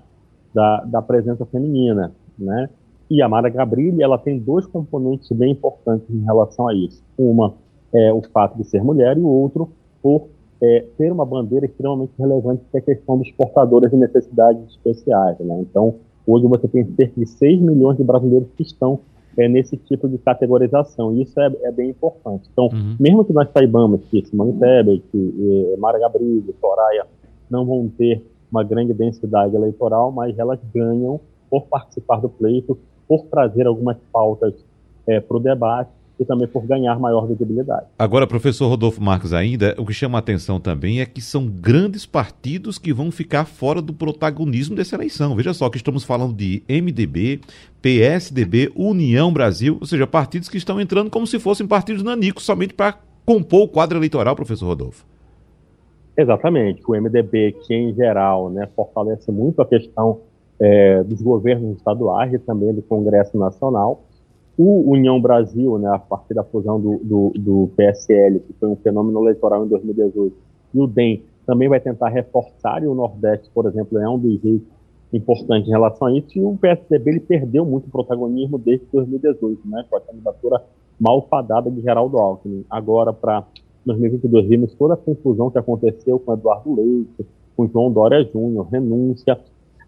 da, da presença feminina, né? E a Mara Gabrilli, ela tem dois componentes bem importantes em relação a isso. Uma é o fato de ser mulher e o outro por é, ter uma bandeira extremamente relevante que é a questão dos portadores de necessidades especiais. Né? Então, Hoje você tem cerca de 6 milhões de brasileiros que estão é, nesse tipo de categorização, e isso é, é bem importante. Então, uhum. mesmo que nós saibamos que Simone Tebet, que, eh, Mara Gabrilli, Soraya não vão ter uma grande densidade eleitoral, mas elas ganham por participar do pleito, por trazer algumas pautas é, para o debate e também por ganhar maior visibilidade. Agora, professor Rodolfo Marques, ainda, o que chama a atenção também é que são grandes partidos que vão ficar fora do protagonismo dessa eleição. Veja só que estamos falando de MDB, PSDB, União Brasil, ou seja, partidos que estão entrando como se fossem partidos nanicos, somente para compor o quadro eleitoral, professor Rodolfo. Exatamente. O MDB, que em geral né, fortalece muito a questão é, dos governos estaduais e também do Congresso Nacional, o União Brasil, né, a partir da fusão do, do, do, PSL, que foi um fenômeno eleitoral em 2018, e o DEM também vai tentar reforçar, e o Nordeste, por exemplo, é um dos jeitos importantes em relação a isso, e o PSDB ele perdeu muito protagonismo desde 2018, né, com a candidatura malfadada de Geraldo Alckmin. Agora, para 2022, vimos toda a confusão que aconteceu com Eduardo Leite, com João Dória Júnior, renúncia.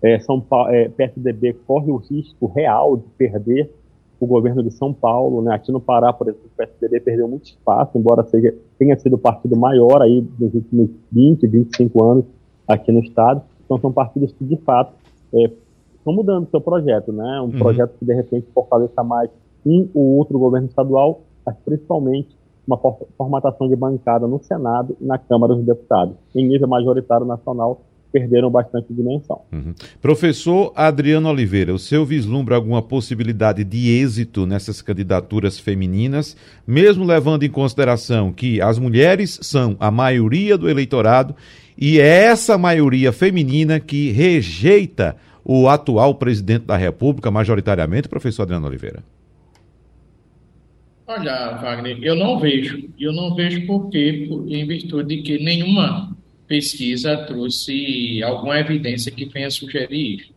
É, São Paulo, é, PSDB corre o risco real de perder o governo de São Paulo, né? Aqui no Pará, por exemplo, o PSDB perdeu muito espaço, embora seja, tenha sido o partido maior aí nos últimos 20, 25 anos aqui no estado. Então são partidos que, de fato, é, estão mudando o seu projeto, né? Um uhum. projeto que, de repente, fortaleça mais um ou outro governo estadual, mas principalmente uma formatação de bancada no Senado e na Câmara dos Deputados. Em nível majoritário nacional, perderam bastante dimensão. Uhum. Professor Adriano Oliveira, o senhor vislumbra alguma possibilidade de êxito nessas candidaturas femininas, mesmo levando em consideração que as mulheres são a maioria do eleitorado e é essa maioria feminina que rejeita o atual presidente da República, majoritariamente, professor Adriano Oliveira? Olha, Wagner, eu não vejo. Eu não vejo por quê, em virtude de que nenhuma pesquisa trouxe alguma evidência que venha sugerir.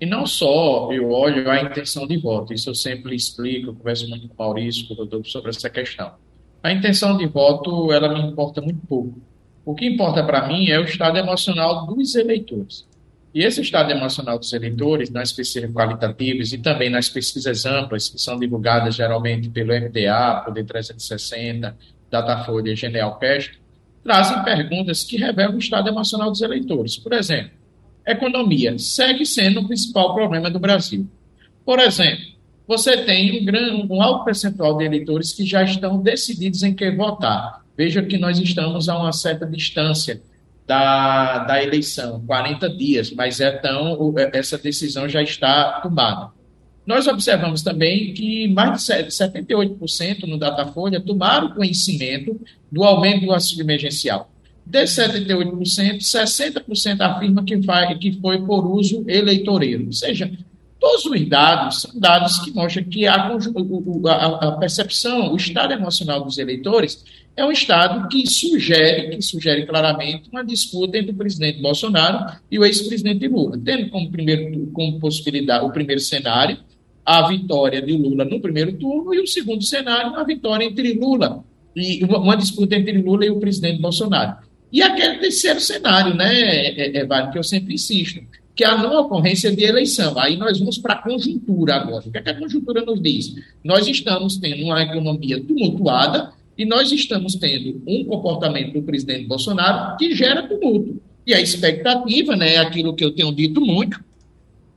E não só eu olho a intenção de voto, isso eu sempre explico, eu converso muito com o Maurício, com o doutor, sobre essa questão. A intenção de voto, ela me importa muito pouco. O que importa para mim é o estado emocional dos eleitores. E esse estado emocional dos eleitores, nas pesquisas qualitativas e também nas pesquisas amplas, que são divulgadas geralmente pelo MDA, Poder 360, Datafolha e Genial Cast, trazem perguntas que revelam o estado emocional dos eleitores. Por exemplo, economia segue sendo o principal problema do Brasil. Por exemplo, você tem um, grande, um alto percentual de eleitores que já estão decididos em que votar. Veja que nós estamos a uma certa distância da, da eleição, 40 dias, mas é tão, essa decisão já está tomada. Nós observamos também que mais de 78% no Datafolha tomaram conhecimento do aumento do auxílio emergencial. Desses 78%, 60% afirma que, que foi por uso eleitoreiro. Ou seja, todos os dados são dados que mostram que a, a, a percepção, o estado emocional dos eleitores é um estado que sugere, que sugere claramente uma disputa entre o presidente Bolsonaro e o ex-presidente Lula, tendo como primeiro como possibilidade o primeiro cenário a vitória de Lula no primeiro turno e o segundo cenário a vitória entre Lula e uma, disputa entre Lula e o presidente Bolsonaro. E aquele terceiro cenário, né, é, é, é que eu sempre insisto, que é a não ocorrência de eleição. Aí nós vamos para a conjuntura agora. O que, é que a conjuntura nos diz? Nós estamos tendo uma economia tumultuada e nós estamos tendo um comportamento do presidente Bolsonaro que gera tumulto. E a expectativa, né, é aquilo que eu tenho dito muito,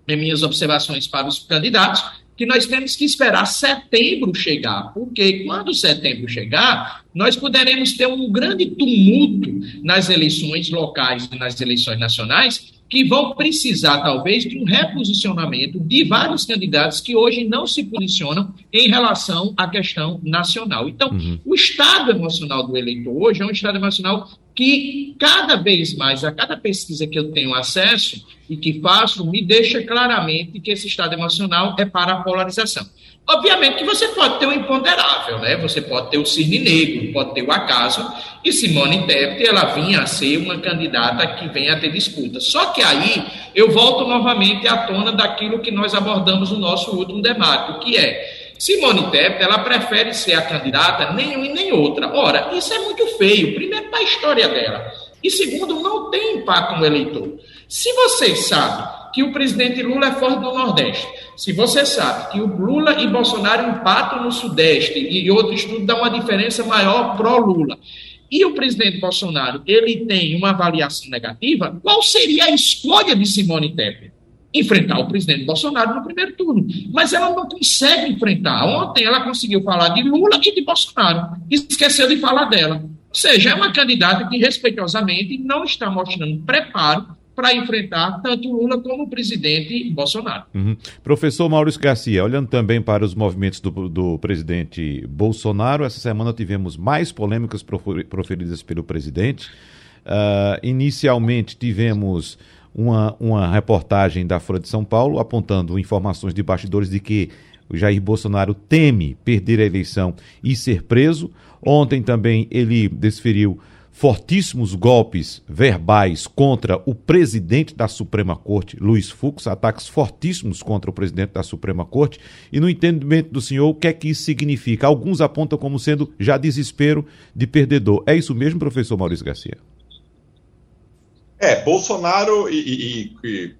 em minhas observações para os candidatos, que nós temos que esperar setembro chegar, porque quando setembro chegar, nós poderemos ter um grande tumulto nas eleições locais e nas eleições nacionais, que vão precisar, talvez, de um reposicionamento de vários candidatos que hoje não se posicionam em relação à questão nacional. Então, uhum. o estado emocional do eleitor hoje é um estado emocional que, cada vez mais, a cada pesquisa que eu tenho acesso e que faço, me deixa claramente que esse estado emocional é para a polarização. Obviamente que você pode ter o imponderável, né? Você pode ter o cisne negro, pode ter o acaso, e Simone Tebet, ela vinha a ser uma candidata que vem a ter disputa. Só que aí eu volto novamente à tona daquilo que nós abordamos no nosso último debate, que é Simone Tebet, ela prefere ser a candidata nem uma e nem outra. Ora, isso é muito feio, primeiro para a história dela, e segundo, não tem impacto no eleitor. Se vocês sabem que o presidente Lula é forte no Nordeste. Se você sabe que o Lula e Bolsonaro empatam no Sudeste e outro estudo dá uma diferença maior pró-Lula, e o presidente Bolsonaro ele tem uma avaliação negativa, qual seria a escolha de Simone Tebet? Enfrentar o presidente Bolsonaro no primeiro turno. Mas ela não consegue enfrentar. Ontem ela conseguiu falar de Lula e de Bolsonaro. Esqueceu de falar dela. Ou seja, é uma candidata que, respeitosamente, não está mostrando preparo para enfrentar tanto Lula como o presidente Bolsonaro. Uhum. Professor Maurício Garcia, olhando também para os movimentos do, do, presidente Bolsonaro, essa semana tivemos mais polêmicas proferidas pelo presidente. Uh, inicialmente tivemos uma, uma reportagem da Folha de São Paulo apontando informações de bastidores de que o Jair Bolsonaro teme perder a eleição e ser preso. Ontem também ele desferiu fortíssimos golpes verbais contra o presidente da Suprema Corte, Luiz Fux, ataques fortíssimos contra o presidente da Suprema Corte. E no entendimento do senhor, o que é que isso significa? Alguns apontam como sendo já desespero de perdedor. É isso mesmo, professor Maurício Garcia? É, Bolsonaro e, e, e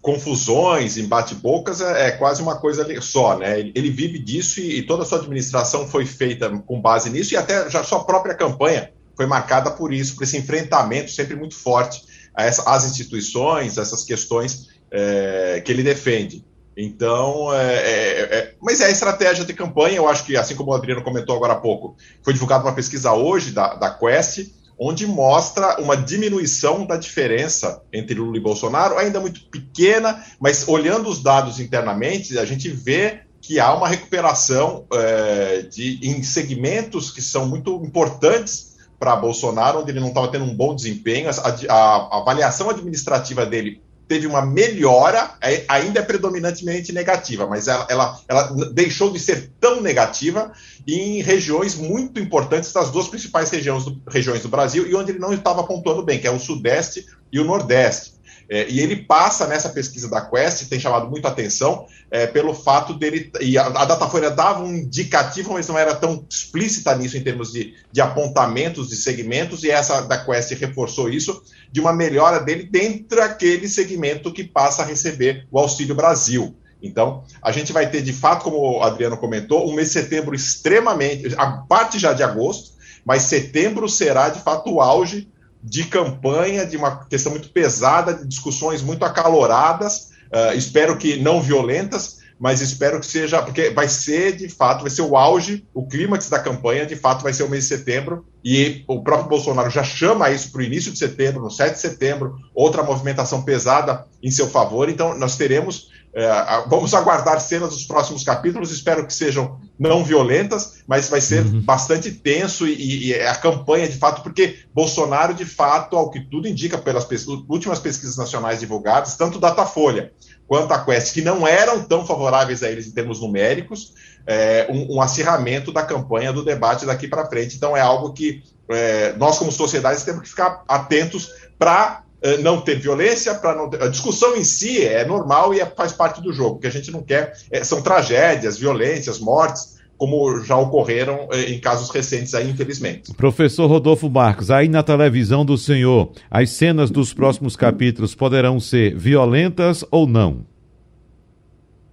confusões, embate-bocas é, é, quase uma coisa só, né? Ele, ele vive disso e, e, toda a sua administração foi feita com base nisso e até já sua própria campanha foi marcada por isso, por esse enfrentamento sempre muito forte às instituições, essas questões é, que ele defende. Então, é, é, é, mas é a estratégia de campanha, eu acho que, assim como o Adriano comentou agora há pouco, foi divulgada uma pesquisa hoje da, da Quest, onde mostra uma diminuição da diferença entre Lula e Bolsonaro, ainda muito pequena, mas olhando os dados internamente, a gente vê que há uma recuperação é, de, em segmentos que são muito importantes para Bolsonaro, onde ele não estava tendo um bom desempenho. A, a, a, avaliação administrativa dele teve uma melhora, é, ainda é predominantemente negativa, mas ela, ela, ela, deixou de ser tão negativa em regiões muito importantes das duas principais regiões do, regiões do Brasil e onde ele não estava pontuando bem, que é o Sudeste e o Nordeste. É, e ele passa nessa pesquisa da Quest, tem chamado muito atenção, é, pelo fato dele. E a, a Datafolha dava um indicativo, mas não era tão explícita nisso em termos de, de apontamentos de segmentos, e essa da Quest reforçou isso, de uma melhora dele dentro daquele segmento que passa a receber o Auxílio Brasil. Então, a gente vai ter, de fato, como o Adriano comentou, um mês de setembro extremamente. A parte já de agosto, mas setembro será, de fato, o auge de campanha, de uma questão muito pesada, de discussões muito acaloradas, uh, espero que não violentas, mas espero que seja, porque vai ser de fato, vai ser o auge, o clímax da campanha, de fato vai ser o mês de setembro, e o próprio Bolsonaro já chama isso para o início de setembro, no 7 de setembro, outra movimentação pesada em seu favor, então nós teremos é, vamos aguardar cenas dos próximos capítulos, espero que sejam não violentas, mas vai ser uhum. bastante tenso e, e, a campanha, de fato, porque Bolsonaro, de fato, ao que tudo indica pelas últimas pesquisas nacionais divulgadas, tanto Datafolha quanto a Quest, que não eram tão favoráveis a eles em termos numéricos, é, um, um, acirramento da campanha, do debate daqui para frente. Então, é algo que é, nós, como sociedade, temos que ficar atentos para não ter violência, para não ter... a discussão em si é normal e é, faz parte do jogo. O que a gente não quer é, são tragédias, violências, mortes, como já ocorreram eh, em casos recentes aí, infelizmente. Professor Rodolfo Marcos, aí na televisão do senhor, as cenas dos próximos capítulos poderão ser violentas ou não?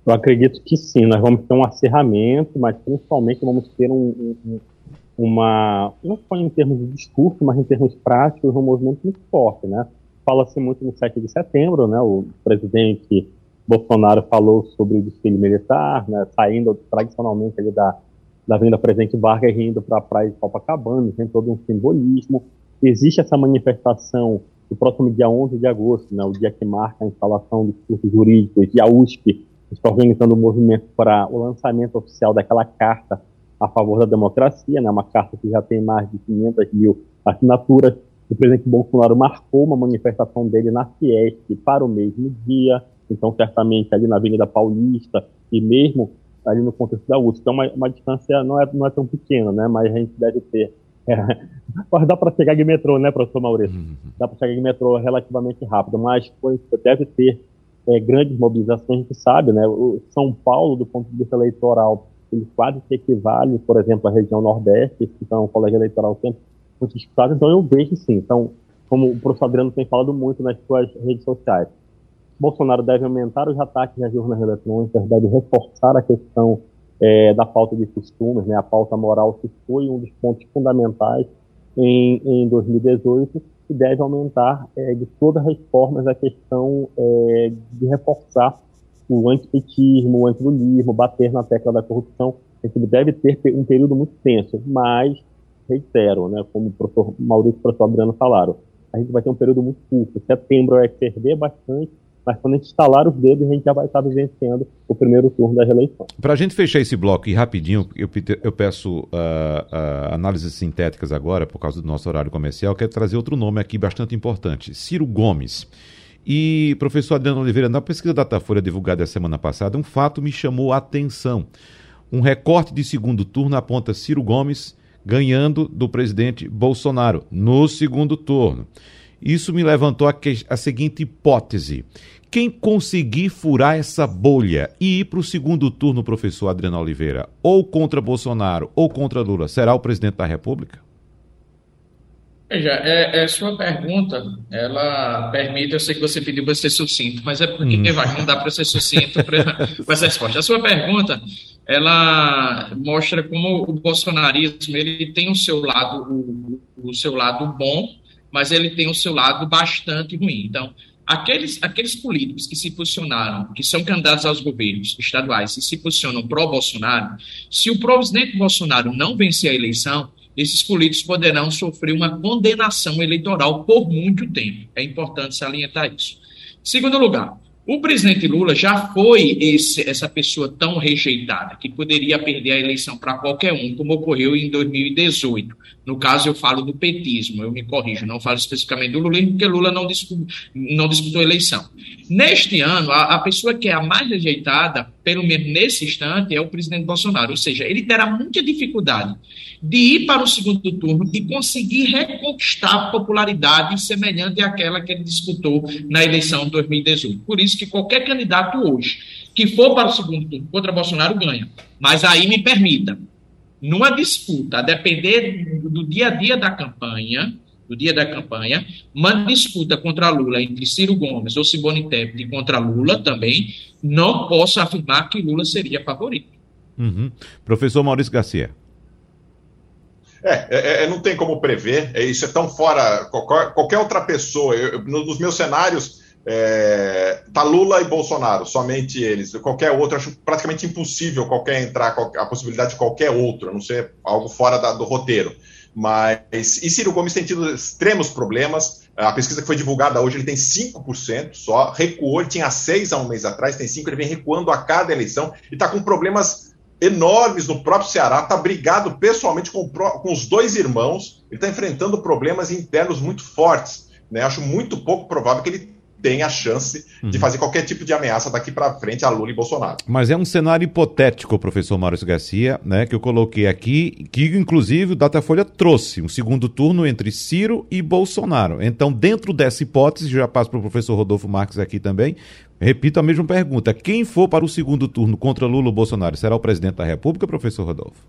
Eu acredito que sim, nós vamos ter um acirramento, mas principalmente vamos ter um, um, uma, não só em termos de discurso, mas em termos práticos, um movimento muito forte, né? Fala-se muito no 7 de setembro, né? O presidente Bolsonaro falou sobre o desfile militar, né? Saindo tradicionalmente ali da, da Avenida Presidente Vargas e indo para a praia de Copacabana, tem todo um simbolismo. Existe essa manifestação no próximo dia 11 de agosto, né? O dia que marca a instalação dos cursos jurídicos e a USP está organizando um movimento para o lançamento oficial daquela carta a favor da democracia, né? Uma carta que já tem mais de 500 mil assinaturas o presidente Bolsonaro marcou uma manifestação dele na Fiesp para o mesmo dia, então certamente ali na Avenida Paulista e mesmo ali no contexto da USP. Então uma, uma distância não é, não é tão pequena, né? Mas a gente deve ter é, dá para chegar de metrô, né, professor Maurício? Uhum. Dá para chegar de metrô relativamente rápido, mas deve ter é, grandes mobilizações, a gente sabe, né? O São Paulo, do ponto de vista eleitoral, ele quase que equivale, por exemplo, à região Nordeste, então o colégio eleitoral sempre muito disputado, então eu vejo sim. Então, como o professor Adriano tem falado muito nas suas redes sociais, Bolsonaro deve aumentar os ataques às urnas eletrônicas, deve reforçar a questão é, da falta de costumes, né, a pauta moral que foi um dos pontos fundamentais em, em 2018 e deve aumentar é, de todas as formas a questão é, de reforçar o antipetismo, o antilulismo, bater na tecla da corrupção. A gente deve ter um período muito tenso, mas, reitero, né, como o professor Maurício e o professor Adriano falaram, a gente vai ter um período muito curto. Setembro vai perder bastante, mas quando a gente estalar os dedos, a gente já vai estar vivenciando o primeiro turno das eleições. Para a gente fechar esse bloco e rapidinho, eu, eu peço uh, uh, análises sintéticas agora, por causa do nosso horário comercial, quero trazer outro nome aqui bastante importante, Ciro Gomes. E, professor Adriano Oliveira, na pesquisa Datafolha divulgada a semana passada, um fato me chamou a atenção. Um recorte de segundo turno aponta Ciro Gomes ganhando do presidente Bolsonaro no segundo turno. Isso me levantou a, que, a seguinte hipótese: quem conseguir furar essa bolha e ir para o segundo turno, professor Adriano Oliveira, ou contra Bolsonaro ou contra Lula, será o presidente da República? Veja, é, é, sua pergunta, ela permite, eu sei que você pediu para ser sucinto, mas é porque hum. vai, não dá para ser sucinto para essa resposta. A sua pergunta, ela mostra como o bolsonarismo ele tem o seu lado, o, o seu lado bom, mas ele tem o seu lado bastante ruim. Então, aqueles, aqueles políticos que se posicionaram, que são candidatos aos governos estaduais e se posicionam pró-Bolsonaro, se o presidente Bolsonaro não vencer a eleição, esses políticos poderão sofrer uma condenação eleitoral por muito tempo. É importante salientar isso. Segundo lugar, o presidente Lula já foi esse, essa pessoa tão rejeitada que poderia perder a eleição para qualquer um, como ocorreu em 2018. No caso, eu falo do petismo, eu me corrijo, não falo especificamente do Lula, porque Lula não, disputou, não disputou eleição. Neste ano, a, a, pessoa que é a mais rejeitada, pelo menos nesse instante, é o presidente Bolsonaro. Ou seja, ele terá muita dificuldade de ir para o segundo turno e conseguir reconquistar popularidade semelhante àquela que ele disputou na eleição de 2018. Por isso que qualquer candidato hoje que for para o segundo turno contra Bolsonaro ganha. Mas aí me permita, numa disputa, a depender do dia a dia da campanha, do dia da campanha, uma disputa contra Lula entre Ciro Gomes ou Simone Tebet contra Lula também, não posso afirmar que Lula seria favorito. Uhum. Professor Maurício Garcia. É, é, é, não tem como prever, é, isso é tão fora. Qualquer, qualquer outra pessoa, eu, nos meus cenários, é, tá Lula e Bolsonaro, somente eles. Qualquer outro, acho praticamente impossível qualquer entrar, a possibilidade de qualquer outro, a não ser algo fora da, do roteiro. Mas, e Ciro Gomes tem tido extremos problemas. A pesquisa que foi divulgada hoje, ele tem 5% só, recuou, ele tinha 6 há um mês atrás, tem 5, ele vem recuando a cada eleição e está com problemas enormes no próprio Ceará, está brigado pessoalmente com, com os dois irmãos, ele está enfrentando problemas internos muito fortes. Né? Acho muito pouco provável que ele tem a chance uhum. de fazer qualquer tipo de ameaça daqui para frente a Lula e Bolsonaro. Mas é um cenário hipotético, professor Maurício Garcia, né, que eu coloquei aqui, que inclusive o Datafolha trouxe um segundo turno entre Ciro e Bolsonaro. Então, dentro dessa hipótese, já passo para o professor Rodolfo Marques aqui também, repito a mesma pergunta: quem for para o segundo turno contra Lula ou Bolsonaro será o presidente da República, professor Rodolfo?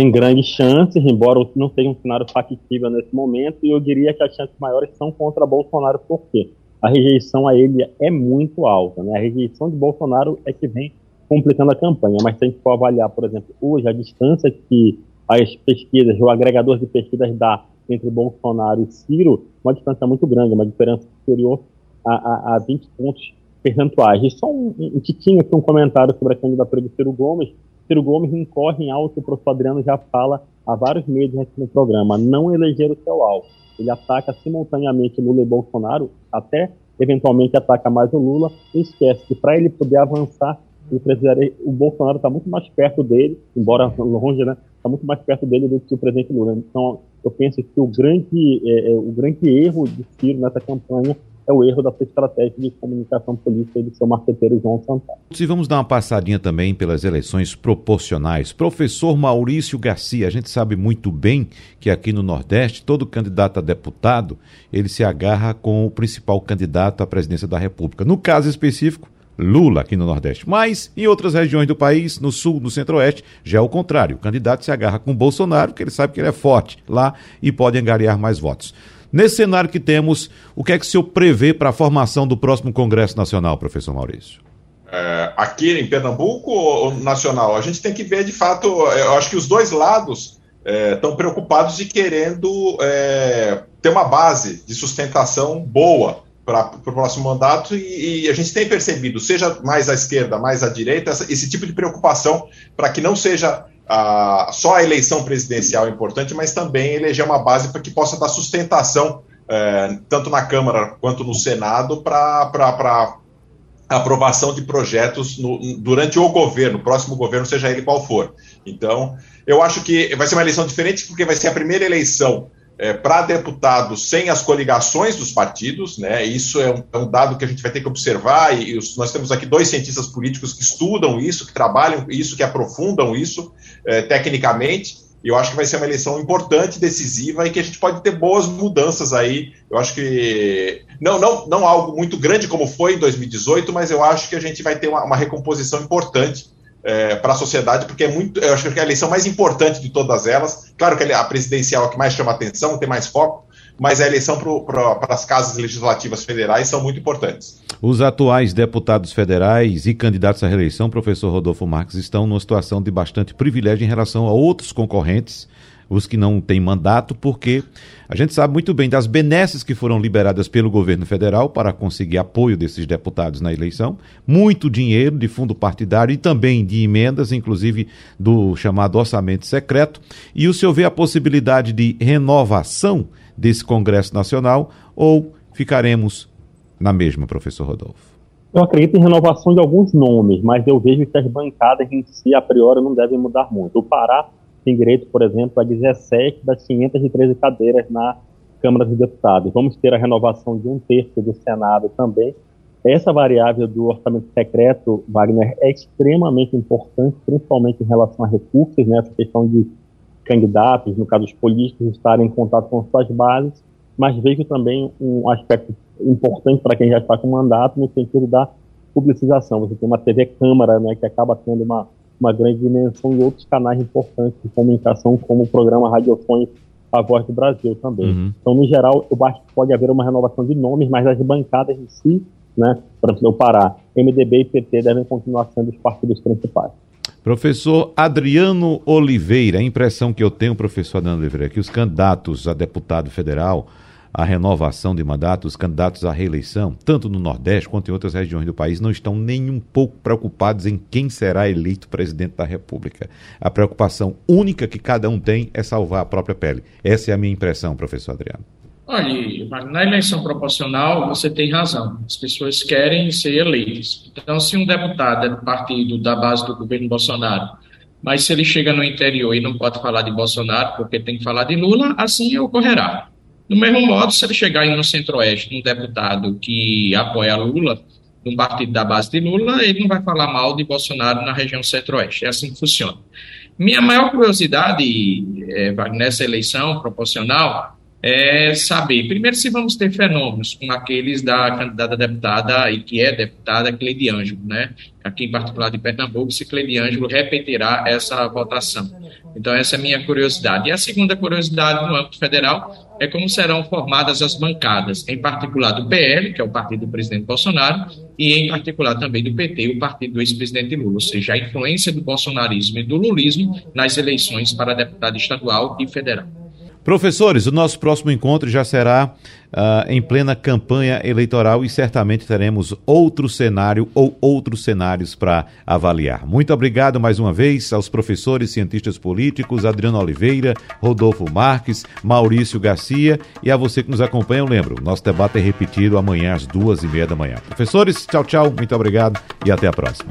Tem grandes chances, embora não seja um cenário factível nesse momento, e eu diria que as chances maiores são contra Bolsonaro, porque a rejeição a ele é muito alta. Né? A rejeição de Bolsonaro é que vem complicando a campanha, mas se a gente for avaliar, por exemplo, hoje a distância que as pesquisas, o agregador de pesquisas dá entre Bolsonaro e Ciro, uma distância muito grande, uma diferença superior a, a, a 20 pontos percentuais. E só um, um tiquinho aqui, um comentário sobre a candidatura de Ciro Gomes, Ciro Gomes incorre em algo que o professor Adriano já fala há vários meses aqui no programa, não eleger o seu alvo. Ele ataca simultaneamente Lula e Bolsonaro, até eventualmente ataca mais o Lula, e esquece que para ele poder avançar, o Bolsonaro está muito mais perto dele, embora longe, né? Está muito mais perto dele do que o presidente Lula. Então, eu penso que o grande, é, é o grande erro de Ciro nessa campanha é o erro da sua estratégia de comunicação política e do seu marqueteiro João Santana. Se vamos dar uma passadinha também pelas eleições proporcionais. Professor Maurício Garcia, a gente sabe muito bem que aqui no Nordeste, todo candidato a deputado, ele se agarra com o principal candidato à presidência da República. No caso específico, Lula aqui no Nordeste. Mas em outras regiões do país, no Sul, no Centro-Oeste, já é o contrário. O candidato se agarra com Bolsonaro, porque ele sabe que ele é forte lá e pode angariar mais votos. Nesse cenário que temos, o que é que o senhor prevê para a formação do próximo Congresso Nacional, professor Maurício? É, aqui em Pernambuco ou nacional? A gente tem que ver, de fato, eu acho que os dois lados estão é, preocupados e querendo é, ter uma base de sustentação boa para o próximo mandato e, e, a gente tem percebido, seja mais à esquerda, mais à direita, essa, esse tipo de preocupação para que não seja a, só a eleição presidencial importante, mas também eleger uma base para que possa dar sustentação é, tanto na Câmara quanto no Senado para aprovação de projetos no, durante o governo, o próximo governo, seja ele qual for. Então, eu acho que vai ser uma eleição diferente porque vai ser a primeira eleição é, para deputados sem as coligações dos partidos, né? Isso é um, é um, dado que a gente vai ter que observar, e, os, nós temos aqui dois cientistas políticos que estudam isso, que trabalham isso, que aprofundam isso é, tecnicamente. E eu acho que vai ser uma eleição importante, decisiva e que a gente pode ter boas mudanças aí. Eu acho que não, não, não algo muito grande como foi em 2018, mas eu acho que a gente vai ter uma, uma recomposição importante é, para a sociedade, porque é muito, eu acho que é a eleição mais importante de todas elas. Claro que a presidencial é a que mais chama atenção, tem mais foco, mas a eleição para as casas legislativas federais são muito importantes. Os atuais deputados federais e candidatos à reeleição, professor Rodolfo Marques, estão numa situação de bastante privilégio em relação a outros concorrentes os que não têm mandato, porque a gente sabe muito bem das benesses que foram liberadas pelo governo federal para conseguir apoio desses deputados na eleição, muito dinheiro de fundo partidário e também de emendas, inclusive do chamado orçamento secreto, e o senhor vê a possibilidade de renovação desse Congresso Nacional ou ficaremos na mesma, professor Rodolfo? Eu acredito em renovação de alguns nomes, mas eu vejo que as bancadas em si, a priori, não devem mudar muito. O Pará tem direito, por exemplo, a 17 das 513 cadeiras na Câmara dos Deputados. Vamos ter a renovação de um terço do Senado também. Essa variável do orçamento secreto, Wagner, é extremamente importante, principalmente em relação a recursos, né? essa questão de candidatos, no caso os políticos, estarem em contato com suas bases, mas vejo também um aspecto importante para quem já está com mandato, no sentido da publicização. Você tem uma TV Câmara, né, que acaba tendo uma uma grande dimensão e outros canais importantes de comunicação, como o programa Radiofônico A Voz do Brasil também. Uhum. Então, no geral, eu acho que pode haver uma renovação de nomes, mas as bancadas em si, né, para o Pará, MDB e PT devem continuar sendo os partidos principais. Professor Adriano Oliveira, a impressão que eu tenho, professor Adriano Oliveira, é que os candidatos a deputado federal a renovação de mandatos, os candidatos à reeleição, tanto no Nordeste quanto em outras regiões do país, não estão nem um pouco preocupados em quem será eleito presidente da República. A preocupação única que cada um tem é salvar a própria pele. Essa é a minha impressão, professor Adriano. Olha, na eleição proporcional, você tem razão. As pessoas querem ser eleitas. Então, se um deputado é do partido da base do governo Bolsonaro, mas se ele chega no interior e não pode falar de Bolsonaro porque tem que falar de Lula, assim ocorrerá. Do mesmo modo, se ele chegar no Centro-Oeste, um deputado que apoia Lula, um partido da base de Lula, ele não vai falar mal de Bolsonaro na região Centro-Oeste. É assim que funciona. Minha maior curiosidade é, nessa eleição proporcional é saber, primeiro, se vamos ter fenômenos como aqueles da candidata deputada e que é deputada Cleide Ângelo, né? Aqui em particular de Pernambuco, se Cleide Ângelo repetirá essa votação. Então, essa é a minha curiosidade. E a segunda curiosidade no âmbito federal é como serão formadas as bancadas, em particular do PL, que é o partido do presidente Bolsonaro, e em particular também do PT, o partido do ex-presidente Lula, ou seja, a influência do bolsonarismo e do lulismo nas eleições para deputado estadual e federal. Professores, o nosso próximo encontro já será uh, em plena campanha eleitoral e certamente teremos outro cenário ou outros cenários para avaliar. Muito obrigado mais uma vez aos professores, cientistas políticos, Adriano Oliveira, Rodolfo Marques, Maurício Garcia e a você que nos acompanha. Eu lembro, nosso debate é repetido amanhã às duas e meia da manhã. Professores, tchau, tchau, muito obrigado e até a próxima.